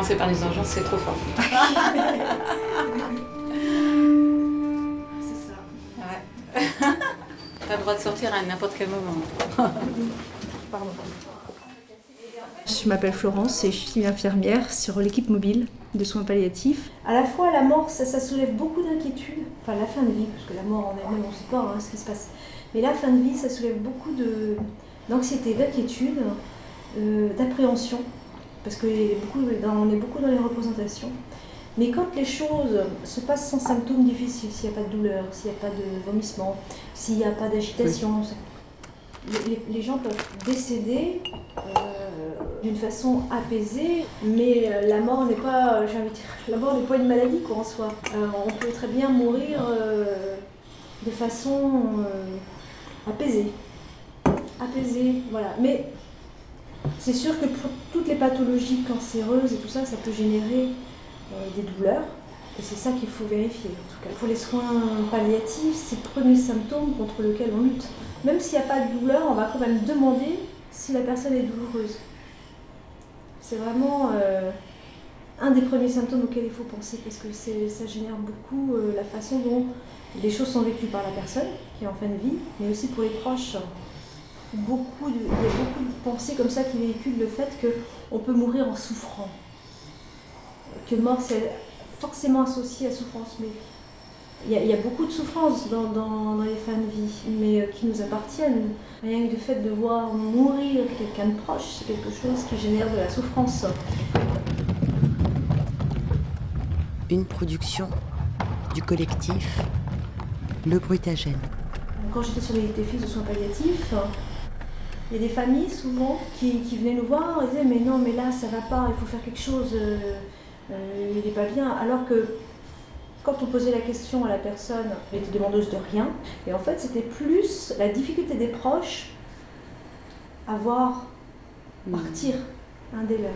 commencer par les urgences, c'est trop fort. c'est ça. Ouais. T'as le droit de sortir à n'importe quel moment. Pardon. Je m'appelle Florence et je suis infirmière sur l'équipe mobile de soins palliatifs. À la fois, la mort, ça, soulève beaucoup d'inquiétudes. Enfin, la fin de vie, parce que la mort en elle-même, on ne sait pas hein, ce qui se passe. Mais la fin de vie, ça soulève beaucoup d'anxiété, d'inquiétude, euh, d'appréhension, parce qu'on est, beaucoup dans, est beaucoup dans les représentations. Mais quand les choses se passent sans symptômes difficiles, s'il n'y a pas de douleur, s'il n'y a pas de vomissement, s'il n'y a pas d'agitation, les, gens peuvent décéder euh, d'une façon apaisée, mais euh, la mort n'est pas, j'ai envie de dire, la mort n'est pas une maladie quoi, en soi. Euh, on peut très bien mourir de façon apaisée. Apaisée, voilà. Mais c'est sûr que pour toutes les pathologies cancéreuses et tout ça, ça peut générer des douleurs. Et c'est ça qu'il faut vérifier. En tout cas, pour les soins palliatifs, c'est le premier symptôme contre lequel on lutte. Même s'il n'y a pas de douleur, on va quand même demander si la personne est douloureuse. C'est vraiment euh, un des premiers symptômes auxquels il faut penser parce que ça génère beaucoup euh, la façon dont les choses sont vécues par la personne qui est en fin de vie, mais aussi pour les proches. Beaucoup il y a beaucoup de pensées comme ça qui véhiculent le fait qu'on peut mourir en souffrant. Que mort, c'est forcément associé à souffrance, mais il y, a, beaucoup de souffrances dans, les fins de vie, mais euh, qui nous appartiennent. Rien que le fait de voir mourir quelqu'un de proche, c'est quelque chose qui génère de la souffrance. Une production du collectif Le Brutagène. Quand j'étais sur les fils de soins palliatifs, il y a des familles souvent qui, venaient nous voir et disaient mais non mais là ça va pas, il faut faire quelque chose, euh, euh, il n'est pas bien. Alors que quand on posait la question à la personne, elle était demandeuse de rien. Et en fait, c'était plus la difficulté des proches à voir hmm. partir un des leurs.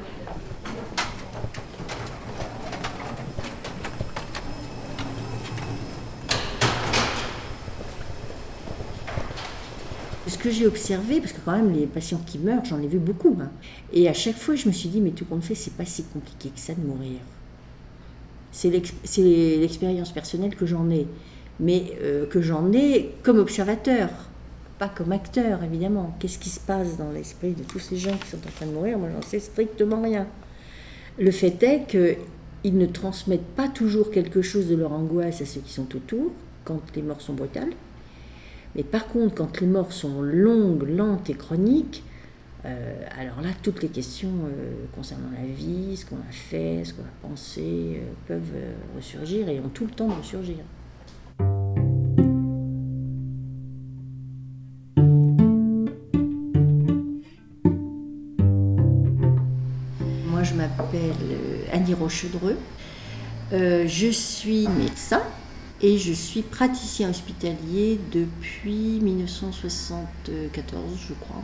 Ce que j'ai observé, parce que quand même les patients qui meurent, j'en ai vu beaucoup, hein. et à chaque fois je me suis dit, mais tout compte fait, c'est pas si compliqué que ça de mourir c'est l'expérience personnelle que j'en ai, mais euh, que j'en ai comme observateur, pas comme acteur évidemment. Qu'est-ce qui se passe dans l'esprit de tous ces gens qui sont en train de mourir? Moi, j'en sais strictement rien. Le fait est qu'ils ne transmettent pas toujours quelque chose de leur angoisse à ceux qui sont autour quand les morts sont brutales. Mais par contre, quand les morts sont longues, lentes et chroniques, euh, alors là, toutes les questions euh, concernant la vie, ce qu'on a fait, ce qu'on a pensé, euh, peuvent ressurgir et ont tout le temps de ressurgir. Moi, je m'appelle Annie Rochedreux. je suis médecin et je suis praticien hospitalier depuis 1974, je crois.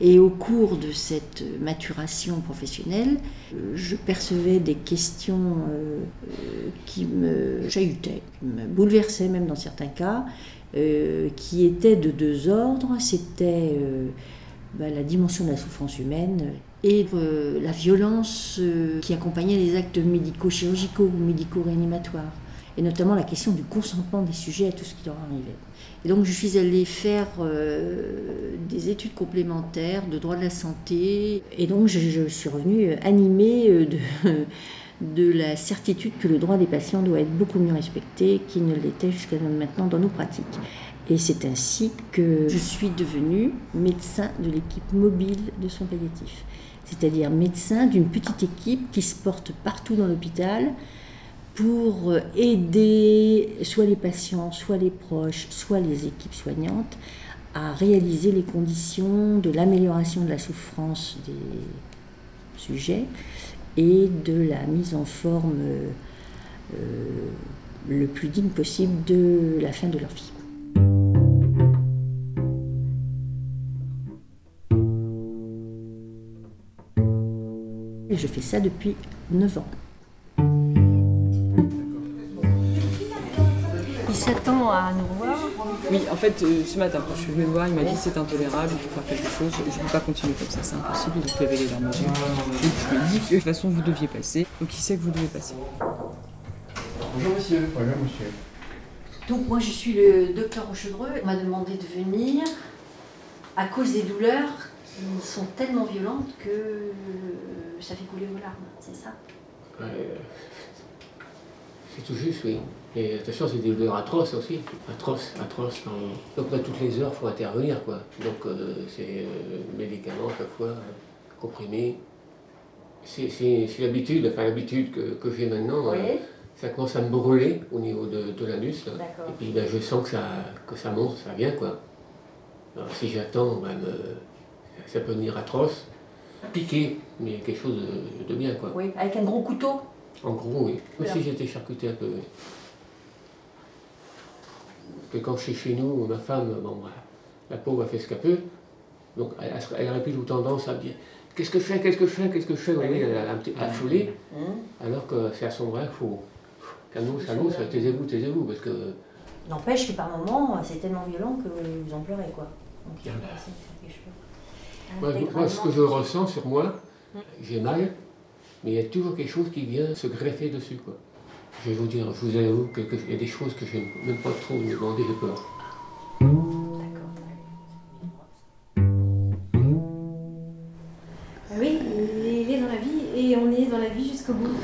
Et au cours de cette maturation professionnelle, je percevais des questions euh, qui me chahutaient, qui me bouleversaient même dans certains cas, euh, qui étaient de deux ordres. C'était euh, bah, la dimension de la souffrance humaine et la violence qui accompagnait les actes médico-chirurgicaux ou médico-réanimatoires, et notamment la question du consentement des sujets à tout ce qui leur arrivait. Et donc je suis allée faire euh, des études complémentaires de droit de la santé. Et donc je, suis revenue animée euh, de, de, la certitude que le droit des patients doit être beaucoup mieux respecté qu'il ne l'était jusqu'à maintenant dans nos pratiques. Et c'est ainsi que je suis devenue médecin de l'équipe mobile de soins palliatifs. C'est-à-dire médecin d'une petite équipe qui se porte partout dans l'hôpital, pour aider soit les patients, soit les proches, soit les équipes soignantes à réaliser les conditions de l'amélioration de la souffrance des sujets et de la mise en forme euh, le plus digne possible de la fin de leur vie. Je fais ça depuis 9 ans. Il s'attend à nous voir. Oui, en fait, euh, ce matin, quand je suis venue le voir, il m'a dit c'est intolérable, il faut faire quelque chose, je ne peux pas continuer comme ça, c'est impossible, donc il avait les larmes aux yeux. Je lui ai dit que de toute façon vous deviez passer, donc il sait que vous devez passer. Bonjour monsieur. Bonjour monsieur. Donc moi je suis le docteur Rochedreux. On m'a demandé de venir à cause des douleurs qui sont tellement violentes que ça fait couler vos larmes, c'est ça? Euh, c'est tout juste, oui. Et attention, c'est des douleurs atroces aussi. Atroces, atroces. dans- Donc là, toutes les heures, il faut intervenir, quoi. Donc euh, c'est euh, médicaments chaque fois, euh, comprimés. C'est l'habitude, enfin l'habitude que, que j'ai maintenant. euh, ça commence à me brûler au niveau de, de l'anus. Et puis ben, je sens que ça, que ça monte, ça vient quoi. Alors si j'attends, ben, ça peut devenir atroce. Piquer, mais quelque chose de, de bien quoi. Oui, avec un gros couteau. En gros, oui. Comme si j'étais charcuté un peu. Que quand je suis chez nous, ma femme, bon, bah, la pauvre a fait ce qu'elle peut. Donc elle, elle aurait plutôt tendance à me dire Qu'est-ce que je fais Qu'est-ce que je fais Qu'est-ce que je fais? Vous voyez, elle a un petit affolé. Alors que c'est à son vrai, il faut. Calmos, calmos, taisez-vous, taisez-vous. Parce que N'empêche que par moments, c'est tellement violent que vous en pleurez, quoi. Donc il faut passer quelque chose. Moi, moi, ce que je ressens sur moi, j'ai mal, mais il y a toujours quelque chose qui vient se greffer dessus. Quoi. Je vais vous dire, je vous avoue qu'il y a des choses que je n'aime même pas trop me demander, j'ai peur. D'accord. Oui, il est dans la vie et on est dans la vie jusqu'au bout.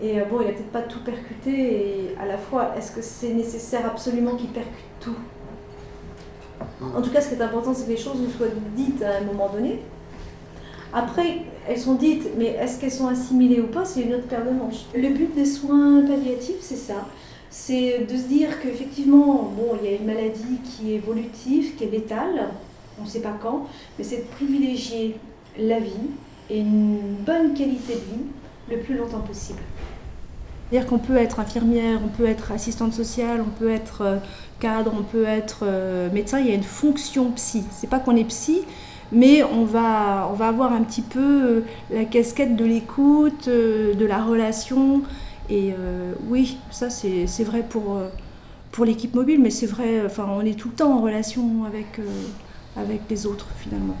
Et euh, bon, il a peut-être pas tout percuté et à la fois, est-ce que c'est nécessaire absolument qu'il percute tout? En tout cas, ce qui est important, c'est que les choses nous soient dites à un moment donné. Après, elles sont dites, mais est-ce qu'elles sont assimilées ou pas C'est une autre paire de manches. Le but des soins palliatifs, c'est ça. C'est de se dire qu'effectivement, bon, il y a une maladie qui est évolutive, qui est létale, on ne sait pas quand, mais c'est de privilégier la vie et une bonne qualité de vie le plus longtemps possible. C'est-à-dire qu'on peut être infirmière, on peut être assistante sociale, on peut être euh, cadre, on peut être euh, médecin. Il y a une fonction psy. C'est pas qu'on est psy, mais on va, on va avoir un petit peu euh, la casquette de l'écoute, euh, de la relation. Et euh, oui, ça c'est c'est vrai pour, pour l'équipe mobile, mais c'est vrai, enfin, on est tout le temps en relation avec, euh, avec les autres finalement.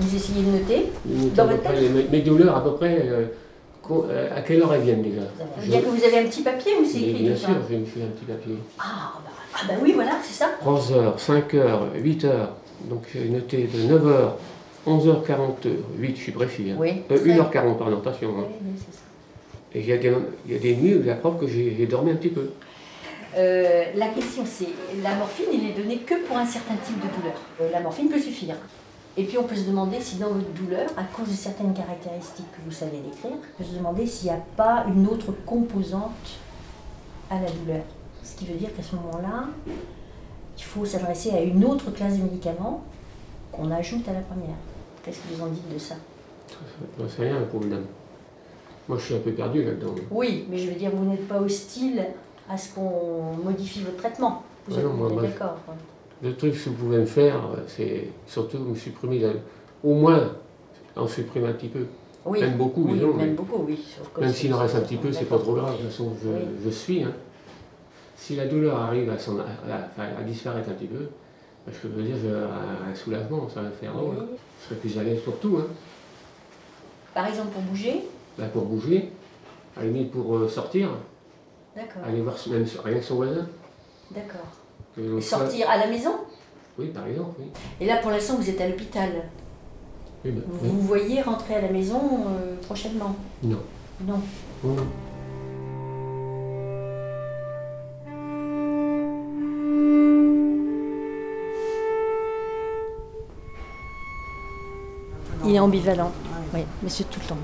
Vous essayez de noter Dans votre près, mes, mes douleurs, à peu près, euh, à quelle heure elles viennent déjà Ça dire que vous avez un petit papier ou c'est écrit Bien sûr, je me suis un petit papier. Ah bah, ah bah oui, voilà, c'est ça. 3 heures, 5 heures, 8 heures. Donc j'ai noté de 9 heures, 11h48, je suis précis. Hein. Oui. Euh, 1h40, pardon, attention. hein. Oui, oui, c'est ça. Et il y, a des- il y a des nuits où j'apprends que j'ai j'ai dormi un petit peu. Euh, la question c'est, la morphine, il est donné que pour un certain type de douleur. Euh, la morphine peut suffire. Et puis on peut se demander si dans votre douleur, à cause de certaines caractéristiques que vous savez décrire, on peut se demander s'il n'y a pas une autre composante à la douleur. Ce qui veut dire qu'à ce moment-là, il faut s'adresser à une autre classe de médicaments qu'on ajoute à la première. Qu'est-ce que vous en dites de ça? J'en sais rien, pauvre dame. Moi, je suis un peu perdu là-dedans. Oui, mais je veux dire, vous n'êtes pas hostile à ce qu'on modifie votre traitement. Vous Ah êtes, d'accord. Le truc que vous pouvez me faire, euh, c'est surtout me supprimer, la- au moins en supprimer un petit peu. Oui, Même beaucoup, oui, disons, même beaucoup, oui. Même s'il en reste un petit peu, c'est pas trop grave. De toute façon, je, Oui. je suis. hein. Si la douleur arrive à, s'en- à- à- enfin, à disparaître un petit peu, ben, je peux dire je- un, un soulagement, ça va faire. Oui. oh, je serai plus à l'aise pour tout. Hein. Par exemple, pour bouger, Ben, pour bouger, à la limite pour euh, sortir, d'accord, aller voir même rien que son voisin. d'accord. Et sortir à la maison Oui, par exemple, oui. Et là, pour l'instant, vous êtes à l'hôpital. Oui, ben, Vous oui. vous voyez rentrer à la maison euh, prochainement Non. Non. Oh, non. Il est ambivalent. Oui, mais c'est tout le temps.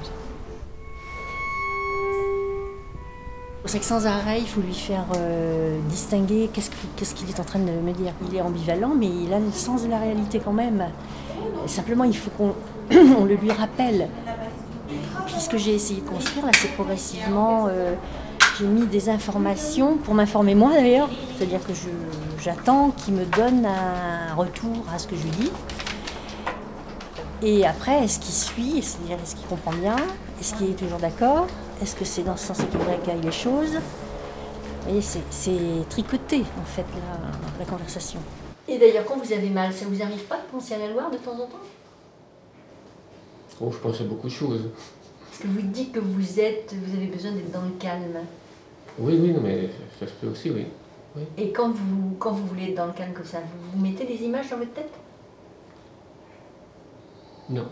C'est que sans arrêt, il faut lui faire euh, distinguer qu'est-ce que- qu'est-ce qu'il est en train de me dire. Il est ambivalent, mais il a le sens de la réalité quand même. Simplement, il faut qu'on on le lui rappelle. Puis ce que j'ai essayé de construire, là, c'est progressivement, euh, j'ai mis des informations pour m'informer moi d'ailleurs. C'est-à-dire que j'attends qu'il me donne un retour à ce que je dis. Et après, est-ce qu'il suit, c'est-à-dire est-ce qu'il comprend bien? Est-ce qu'il est toujours d'accord? Est-ce que c'est dans ce sens qu'il aille les choses? Vous voyez, c'est- c'est tricoté en fait la, la conversation. Et d'ailleurs, quand vous avez mal, ça vous arrive pas de penser à la Loire de temps en temps? Oh, je pense à beaucoup de choses. Parce que vous dites que vous êtes, vous avez besoin d'être dans le calme. Oui, oui, non, mais ça se peut aussi, oui. Et quand vous, quand vous voulez être dans le calme comme ça, vous, vous mettez des images dans votre tête? Non.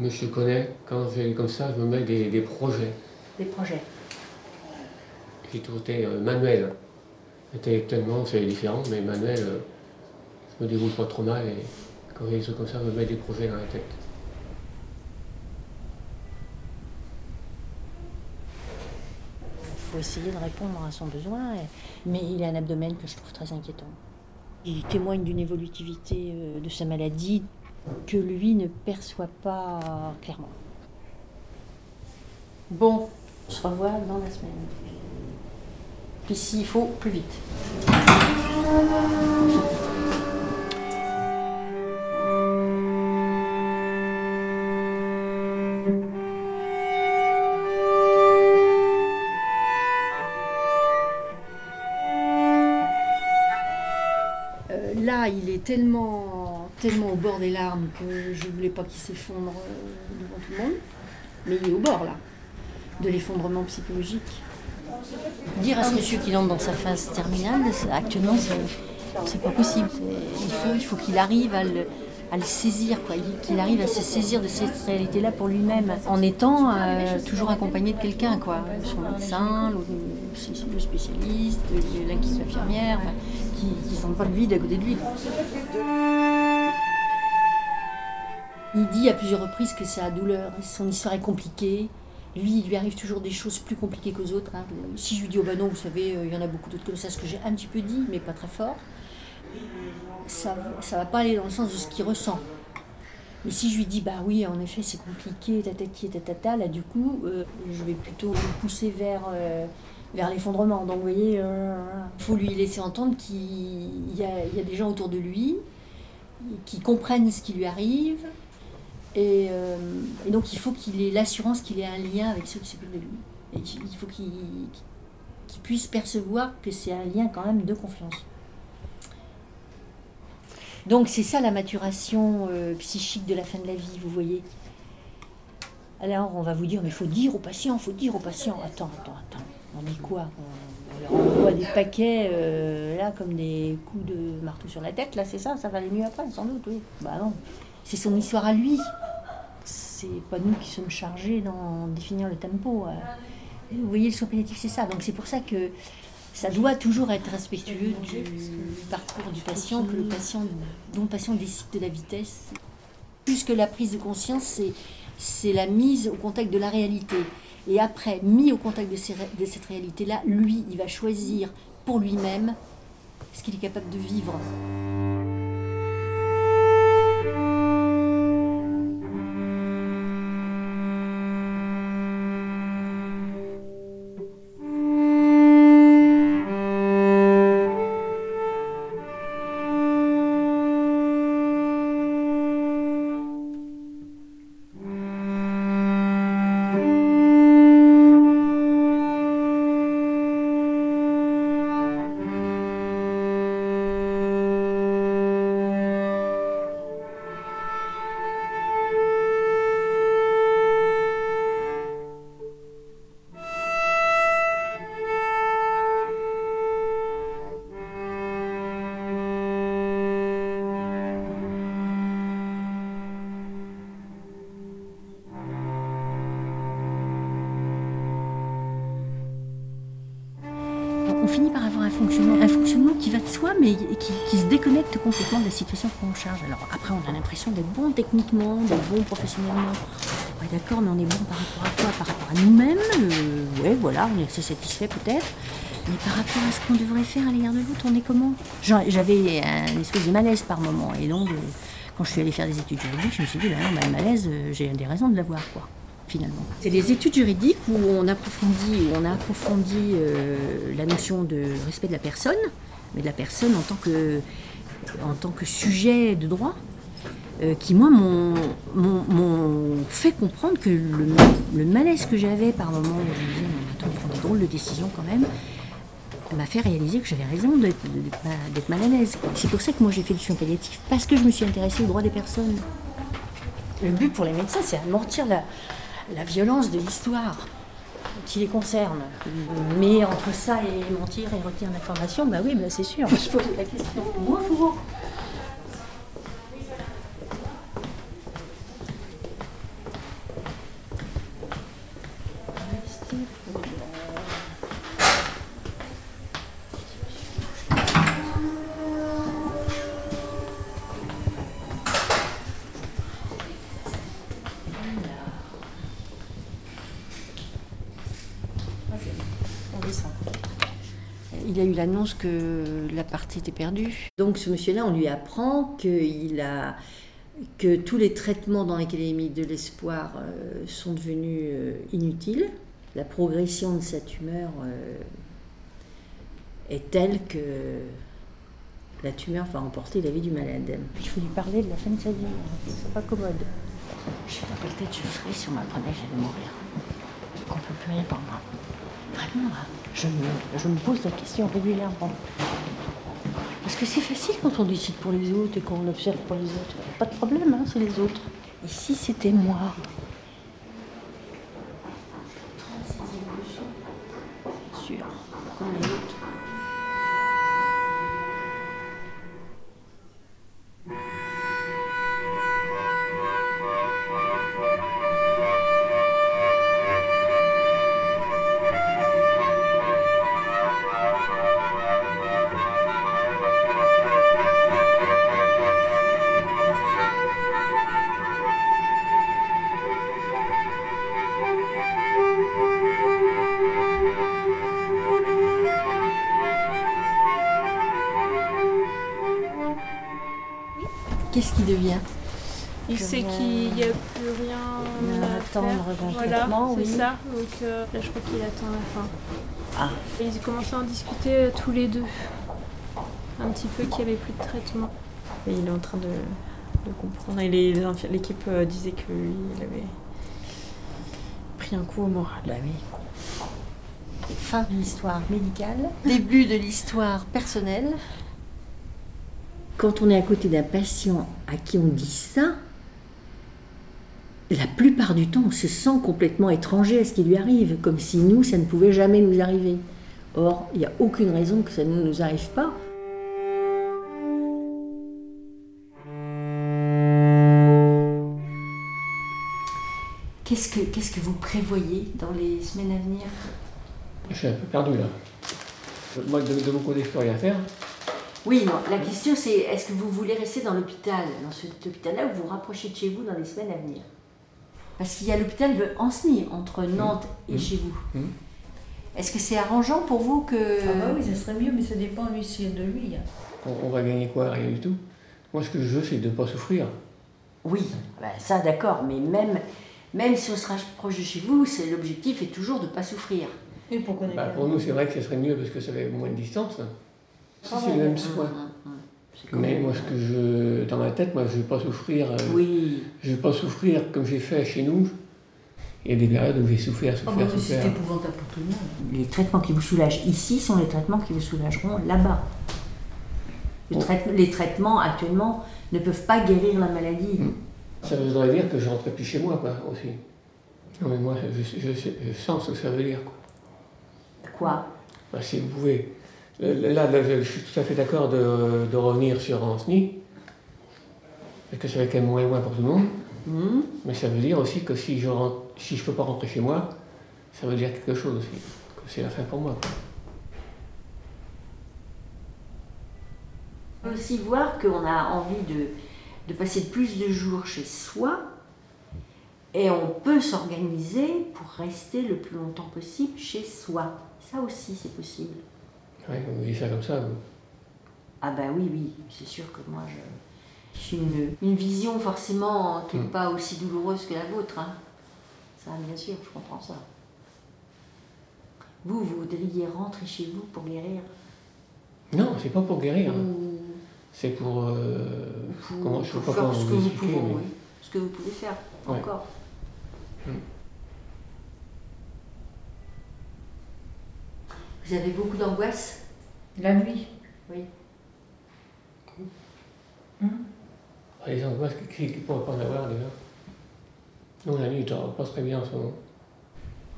Mais je connais, quand j'ai comme ça, je me mets des, des projets. Des projets. J'ai toujours été manuel. Intellectuellement, c'est différent, mais manuel, euh, je me déroule pas trop mal et quand j'ai des comme ça, je me mets des projets dans la tête. Il faut essayer de répondre à son besoin, mais il a un abdomen que je trouve très inquiétant. Il témoigne d'une évolutivité euh, de sa maladie que lui ne perçoit pas clairement. Bon, on se revoit dans la semaine. Puis s'il faut, plus vite. Euh, là, il est tellement, au bord des larmes que je voulais pas qu'il s'effondre euh, devant tout le monde. Mais il est au bord, là, de l'effondrement psychologique. Dire à ce monsieur qu'il entre dans sa phase terminale, c'est- actuellement, c'est, c'est pas possible. C'est- Il faut, il faut qu'il arrive à le, à le saisir, qu'il arrive à se saisir de cette réalité-là pour lui-même, en étant euh, toujours accompagné de quelqu'un, quoi. Son médecin, le spécialiste, la qui infirmière, qui ne sent pas le vide à côté de lui. Il dit à plusieurs reprises que sa douleur, son histoire est compliquée. Lui, il lui arrive toujours des choses plus compliquées qu'aux autres. hein. Si je lui dis, oh bah non, vous savez, euh, il y en a beaucoup d'autres comme ça, ce que j'ai un petit peu dit, mais pas très fort, ça ne va pas aller dans le sens de ce qu'il ressent. Mais si je lui dis, bah oui, en effet, c'est compliqué, tatati, tatata, là, du coup, euh, je vais plutôt le pousser vers, euh, vers l'effondrement. Donc, vous voyez, il faut lui laisser entendre qu'il y a, y a des gens autour de lui qui comprennent ce qui lui arrive. Et, euh, et donc, il faut qu'il ait l'assurance qu'il ait un lien avec ceux qui s'occupent de lui. Il faut qu'il puisse percevoir que c'est un lien quand même de confiance. Donc c'est ça la maturation euh, psychique de la fin de la vie, vous voyez. Alors on va vous dire, mais il faut dire aux patients, faut dire aux patients. Attends, attends, attends. On dit quoi? On, on leur envoie des paquets, euh, là, comme des coups de marteau sur la tête, là, c'est ça? Ça va aller mieux après, sans doute, oui. Bah non. C'est son histoire à lui. C'est pas nous qui sommes chargés d'en définir le tempo. euh. Vous voyez, le soin palliatif, c'est ça. Donc c'est pour ça que ça doit toujours être respectueux du parcours du patient, que le patient, dont le patient décide de la vitesse. Plus que la prise de conscience, c'est, c'est la mise au contact de la réalité. Et après, mis au contact de, ces ré- de cette réalité-là, lui, il va choisir pour lui-même ce qu'il est capable de vivre. Qui, se déconnecte complètement de la situation qu'on charge. Alors après, on a l'impression d'être bon techniquement, d'être bon professionnellement. D'accord, mais on est bon par rapport à quoi? Par rapport à nous-mêmes? Euh, Ouais, voilà, on est assez satisfait peut-être. Mais par rapport à ce qu'on devrait faire à l'égard de l'autre, on est comment? J'avais un espèce de malaise par moment. Et donc, euh, quand je suis allée faire des études juridiques, je me suis dit, non, bah, le malaise, euh, j'ai des raisons de l'avoir, quoi. C'est des études juridiques où on approfondit, où on a approfondi euh, la notion de respect de la personne, mais de la personne en tant que, en tant que sujet de droit, euh, qui, moi, m'ont fait comprendre que le, malaise que j'avais par moment, où je me disais, attends, on prend des drôles de décisions quand même, m'a fait réaliser que j'avais raison d'être d'être mal- d'être mal à l'aise. C'est pour ça que moi j'ai fait du soin palliatif, parce que je me suis intéressée aux droits des personnes. Le but pour les médecins, c'est amortir la, la violence de l'histoire qui les concerne. Mais entre ça et mentir et retenir l'information, bah oui, bah c'est sûr. Je pose la question. Bonjour. A eu l'annonce que la partie était perdue. Donc ce monsieur-là, on lui apprend qu'il a que tous les traitements dans lesquels il a mis de l'espoir euh, sont devenus euh, inutiles. La progression de sa tumeur euh, est telle que la tumeur va emporter la vie du malade. Il faut lui parler de la fin de sa vie. C'est pas commode. Je sais pas quelle tête je ferais si on m'apprenait que j'allais mourir. Qu'on peut plus rien pour moi. Là, je me, pose la question régulièrement. Parce que c'est facile quand on décide pour les autres et qu'on observe pour les autres. Pas de problème, hein, c'est les autres. Ici, c'était moi? Voilà, c'est oui. ça. Donc euh, là, je crois qu'il attend la fin. Ah. Et ils commençaient à en discuter euh, tous les deux. Un petit peu qu'il n'y avait plus de traitement. Et il est en train de, de comprendre. Et l'équipe euh, disait que lui, il avait pris un coup au moral. Bah oui. Fin de l'histoire médicale, début de l'histoire personnelle. Quand on est à côté d'un patient à qui on dit ça, la plupart du temps, on se sent complètement étranger à ce qui lui arrive, comme si nous, ça ne pouvait jamais nous arriver. Or, il n'y a aucune raison que ça ne nous arrive pas. Qu'est-ce que, qu'est-ce que vous prévoyez dans les semaines à venir? Je suis un peu perdu là. Moi, de, de mon côté, je peux rien faire. Oui, non, la question c'est est-ce que vous voulez rester dans l'hôpital, dans cet hôpital-là, ou vous vous rapprochez de chez vous dans les semaines à venir? Parce qu'il y a l'hôpital de Ancenis, entre Nantes et Mmh. chez vous. Mmh. Est-ce que c'est arrangeant pour vous que... Ah bah oui, ça serait mieux, mais ça dépend lui de lui. hein. On, on va gagner quoi? Rien du tout? Moi, ce que je veux, c'est de ne pas souffrir. Oui, bah, ça d'accord, mais même, même si on se rapproche de chez vous, c'est l'objectif est toujours de ne pas souffrir. Et pour qu'on ait Bah, pour nous, c'est vrai que ce serait mieux parce que ça fait moins de distance. Si Ah c'est le même soin hum, hum. C'est quand Mais même- moi, ce que je. Dans ma tête, moi, je ne veux pas souffrir. euh, Oui, Je ne veux pas souffrir comme j'ai fait chez nous. Il y a des périodes où j'ai souffert, Ah souffert, bah oui, c'est épouvantable pour tout le monde. les traitements qui vous soulagent ici sont les traitements qui vous soulageront là-bas. Le Bon. trai- les traitements actuellement ne peuvent pas guérir la maladie. Mm. Ça voudrait dire que je rentrerai plus chez moi, quoi, aussi. Non, mais moi, je, je sens ce que ça veut dire, quoi. Quoi? Bah, si vous pouvez. Euh, Là, là, je, suis tout à fait d'accord de, de revenir sur Ancenis. Parce que ça va quand même moins loin pour tout le monde. Hmm Mais ça veut dire aussi que si je si je peux pas rentrer chez moi, ça veut dire quelque chose aussi. Que c'est la fin pour moi. On peut aussi voir qu'on a envie de, de passer plus de jours chez soi et on peut s'organiser pour rester le plus longtemps possible chez soi. Ça aussi, c'est possible. Ouais, vous dites ça comme ça. vous. Ah bah oui, oui, c'est sûr que moi, je j'ai une, une vision forcément qui n'est Mm. pas aussi douloureuse que la vôtre. hein. Ça, bien sûr, je comprends ça. Vous, vous voudriez rentrer chez vous pour guérir? Non, c'est pas pour guérir. Ou- C'est pour. euh, Pour, comment, je sais pour pas faire comment ce que vous pouvez, mais- oui. Ce que vous pouvez faire Ouais. encore. Mm. Vous avez beaucoup d'angoisse La nuit. Oui. Les angoisses, qui qui pourrait pas en avoir déjà? Nous, la nuit, il dort pas très bien en ce moment.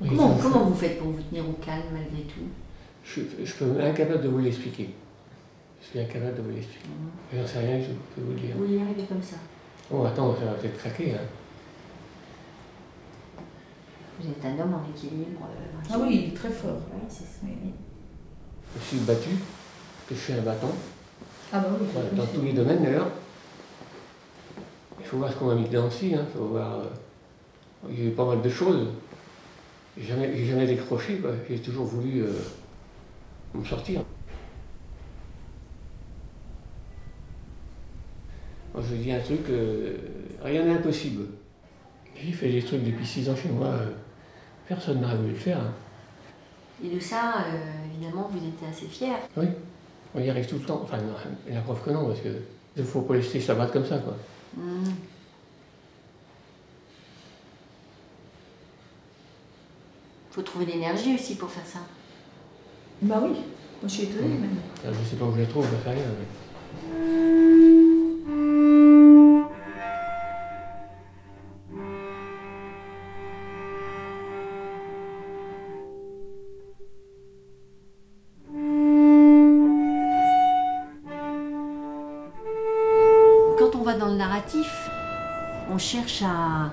Oui, Comment, comment vous faites pour vous tenir au calme malgré tout? Je, je peux incapable de vous l'expliquer. Je suis incapable de vous l'expliquer. Je n'en sais rien, je peux vous le dire. Vous y arrivez comme ça? Oh, attends, ça va peut-être craquer. Hein. Vous êtes un homme en équilibre. euh, Ah oui, il est très fort. Oui, c'est ça. Oui. Je suis battu, que je suis un bâton, Ah bah oui. voilà, dans tous les domaines d'ailleurs. Il faut voir ce qu'on m'a mis dedans aussi. Il faut voir. euh, Il y a eu pas mal de choses. J'ai jamais, j'ai jamais décroché, quoi. J'ai toujours voulu euh, me sortir. Moi, je dis un truc, euh, rien n'est impossible. J'ai fait des trucs depuis six ans chez moi, euh, personne n'aurait voulu le faire. hein. Et de ça, euh, évidemment, vous étiez assez fier. Oui, on y arrive tout le temps. Enfin, non, la preuve que non, parce que il faut pas laisser ça battre comme ça, quoi. Hmm. faut trouver l'énergie aussi pour faire ça. Bah oui. Moi je suis étonnée Mm. même. Alors, Je sais pas où je la trouve, je fais rien. mais- on cherche à,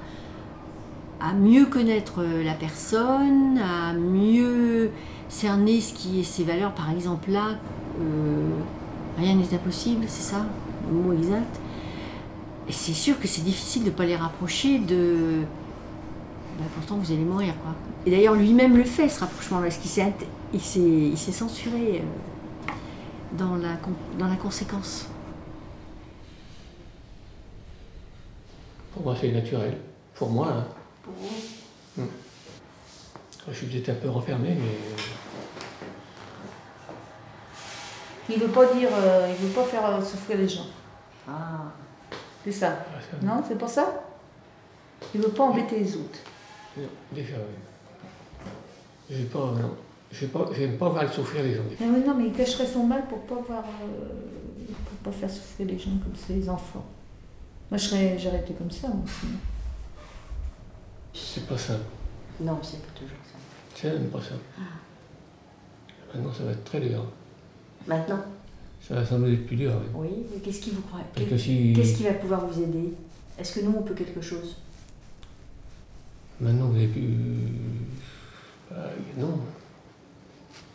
mieux connaître la personne, à mieux cerner ce qui est ses valeurs. Par exemple, là, euh, rien n'est impossible, c'est ça le mot exact. Et c'est sûr que c'est difficile de ne pas les rapprocher de. Ben, pourtant, vous allez mourir. Et d'ailleurs, lui-même le fait, ce rapprochement, parce qu'il s'est, censuré euh, dans la conséquence. Pour moi, c'est naturel. Pour moi, hein. Pour vous je suis peut-être un peu renfermé, mais Il veut pas dire, euh, il veut pas faire euh, souffrir les gens. Ah. C'est ça. ah, ça- Non, c'est pour ça? Il veut pas embêter les autres. non, déjà, oui. J'ai pas, non. J'ai pas, j'aime pas voir le souffrir les gens. Mais oui, non, mais il cacherait son mal pour pas voir, euh, pour pas faire souffrir les gens comme ça, les enfants. Moi, je serais, j'aurais été comme ça aussi. C'est pas simple. Non, c'est pas toujours ça. C'est même pas simple. Maintenant, ça va être très dur. Maintenant? Ça va être plus dur, oui. Oui, mais qu'est-ce qui vous croit? Parce que si Qu'est-ce qui va pouvoir vous aider? Est-ce que nous, on peut quelque chose? Maintenant vous avez plus. Bah, non.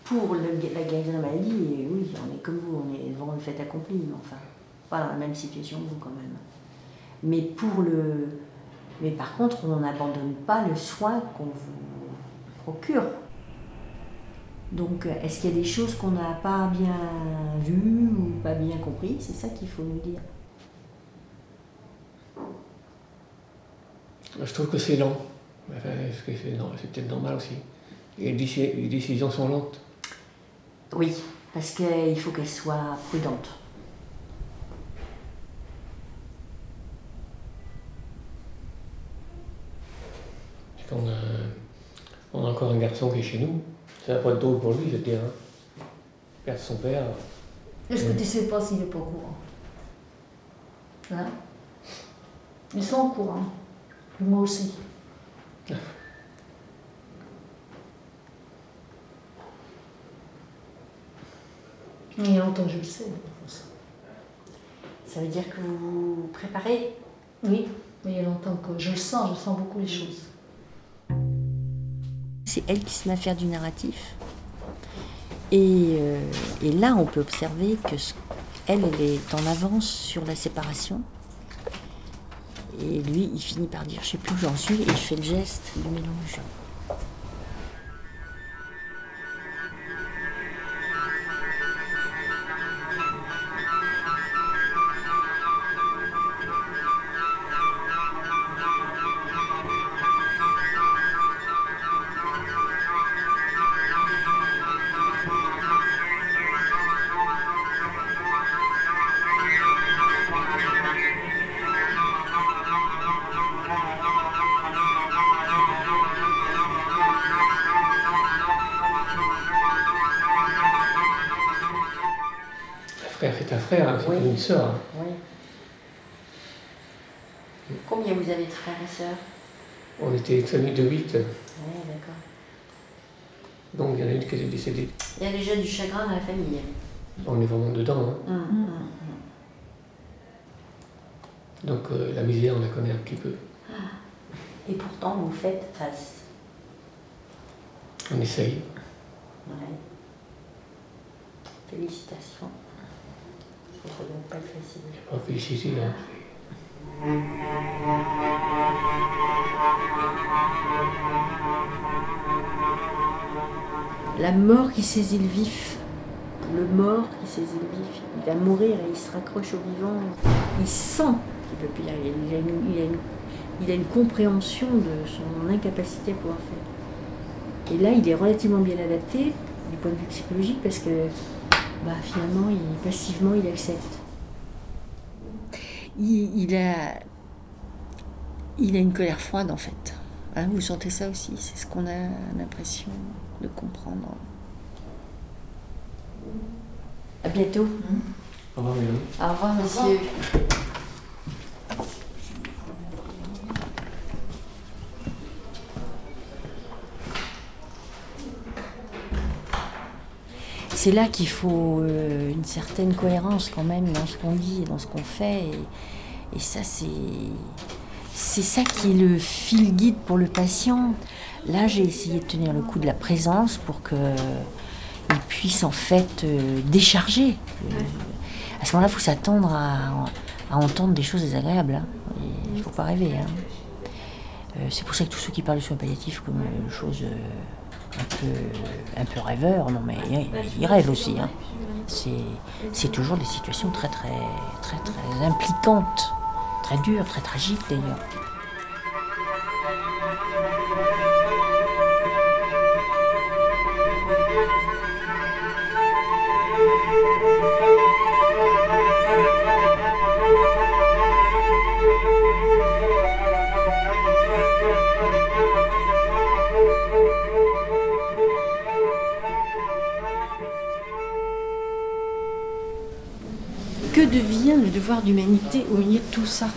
Pour le- la guérison de la maladie, oui, on est comme vous, on est devant le fait accompli, mais enfin, pas dans la même situation que vous quand même. Mais pour le. Mais par contre, on n'abandonne pas le soin qu'on vous procure. Donc, est-ce qu'il y a des choses qu'on n'a pas bien vues ou pas bien compris C'est ça qu'il faut nous dire. Je trouve que c'est lent. Enfin, c'est peut-être normal aussi. Et les, déci- les décisions sont lentes. Oui, parce qu'il faut qu'elle soit prudente. A, on a encore un garçon qui est chez nous. Ça va pas être drôle pour lui, je veux dire. Hein. Perdre son père. Est-ce que tu sais pas s'il est pas au courant? Hein? Ils sont au courant. Et moi aussi. Il y a longtemps que je le sais. de. Ça veut dire que vous vous préparez? Oui, mais il y a longtemps que je le sens, je sens beaucoup les choses. C'est elle qui se met à faire du narratif. Et, euh, et là, on peut observer que ce- elle est en avance sur la séparation. Et lui, il finit par dire, je sais plus où j'en suis, et il fait le geste du mélange. C'est Oui. une sœur. hein. Oui. Combien vous avez de frères et sœurs? On était une famille de huit, Oui, d'accord. donc il y en a une qui est décédée. Il y a déjà du chagrin dans la famille. On est vraiment dedans. hein. Hum, Donc euh, la misère, on la connaît un petit peu. Et pourtant, vous faites face. On essaye. Ouais. Félicitations. Ça ne La mort qui saisit le vif. Le mort qui saisit le vif. Il va mourir et il se raccroche au vivant. Il sent qu'il peut plus y. Il a une, compréhension de son incapacité à pouvoir faire. Et là, il est relativement bien adapté du point de vue psychologique parce que bah, finalement, passivement, il accepte. Il, il a, il a une colère froide en fait. Hein, vous sentez ça aussi C'est ce qu'on a l'impression de comprendre. À bientôt. Au revoir. Au revoir, monsieur. C'est là qu'il faut euh, une certaine cohérence quand même dans ce qu'on dit et dans ce qu'on fait. Et, ça, c'est, c'est ça qui est le fil guide pour le patient. Là, j'ai essayé de tenir le coup de la présence pour que il puisse en fait euh, décharger. Euh, à ce moment-là, il faut s'attendre à, entendre des choses désagréables. hein. Il ne faut pas rêver. hein. C'est pour ça que tous ceux qui parlent de soins palliatifs comme chose peu, un peu rêveur, non mais ils rêvent aussi. hein. C'est, c'est toujours des situations très très très très impliquantes, très dures, très tragiques d'ailleurs. Devoir d'humanité au milieu de tout ça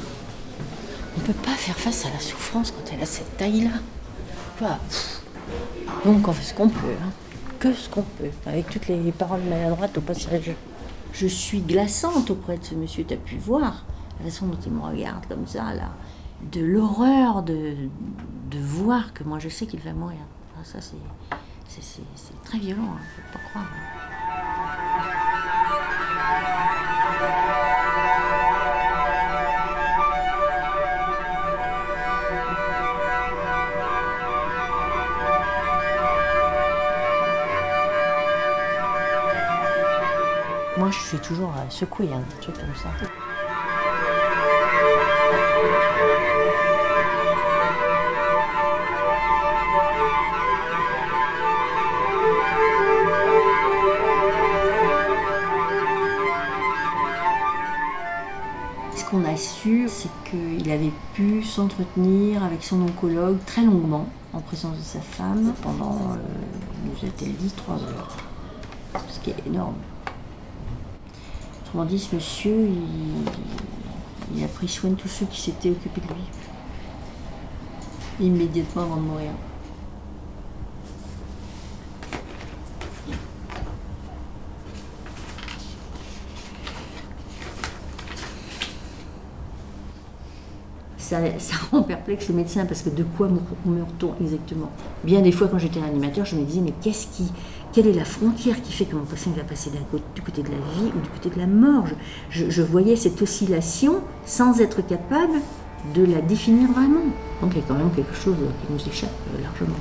On ne peut pas faire face à la souffrance quand elle a cette taille-là. Donc on fait ce qu'on peut, hein. que ce qu'on peut, avec toutes les paroles maladroites au passage. Je suis glaçante auprès de ce monsieur, tu as pu voir la façon dont il me regarde comme ça, là. De l'horreur de, de voir que moi je sais qu'il va mourir. Ah, Ça, c'est, très violent, hein, faut pas croire. hein. Toujours euh, secouée, hein, des trucs comme ça. Ce qu'on a su, c'est qu'il avait pu s'entretenir avec son oncologue très longuement, en présence de sa femme, pendant, euh, nous a-t-elle dit, trois heures. Ce qui est énorme. Autrement dit, ce monsieur, il, a pris soin de tous ceux qui s'étaient occupés de lui. Immédiatement avant de mourir. Ça, ça rend perplexe le médecin parce que de quoi me- meurt-on exactement? Bien des fois, quand j'étais animateur, je me disais mais qu'est-ce qui, quelle est la frontière qui fait que mon patient va passer du côté de la vie ou du côté de la mort je, je- je voyais cette oscillation sans être capable de la définir vraiment. Donc il y a quand même quelque chose qui nous échappe euh, largement.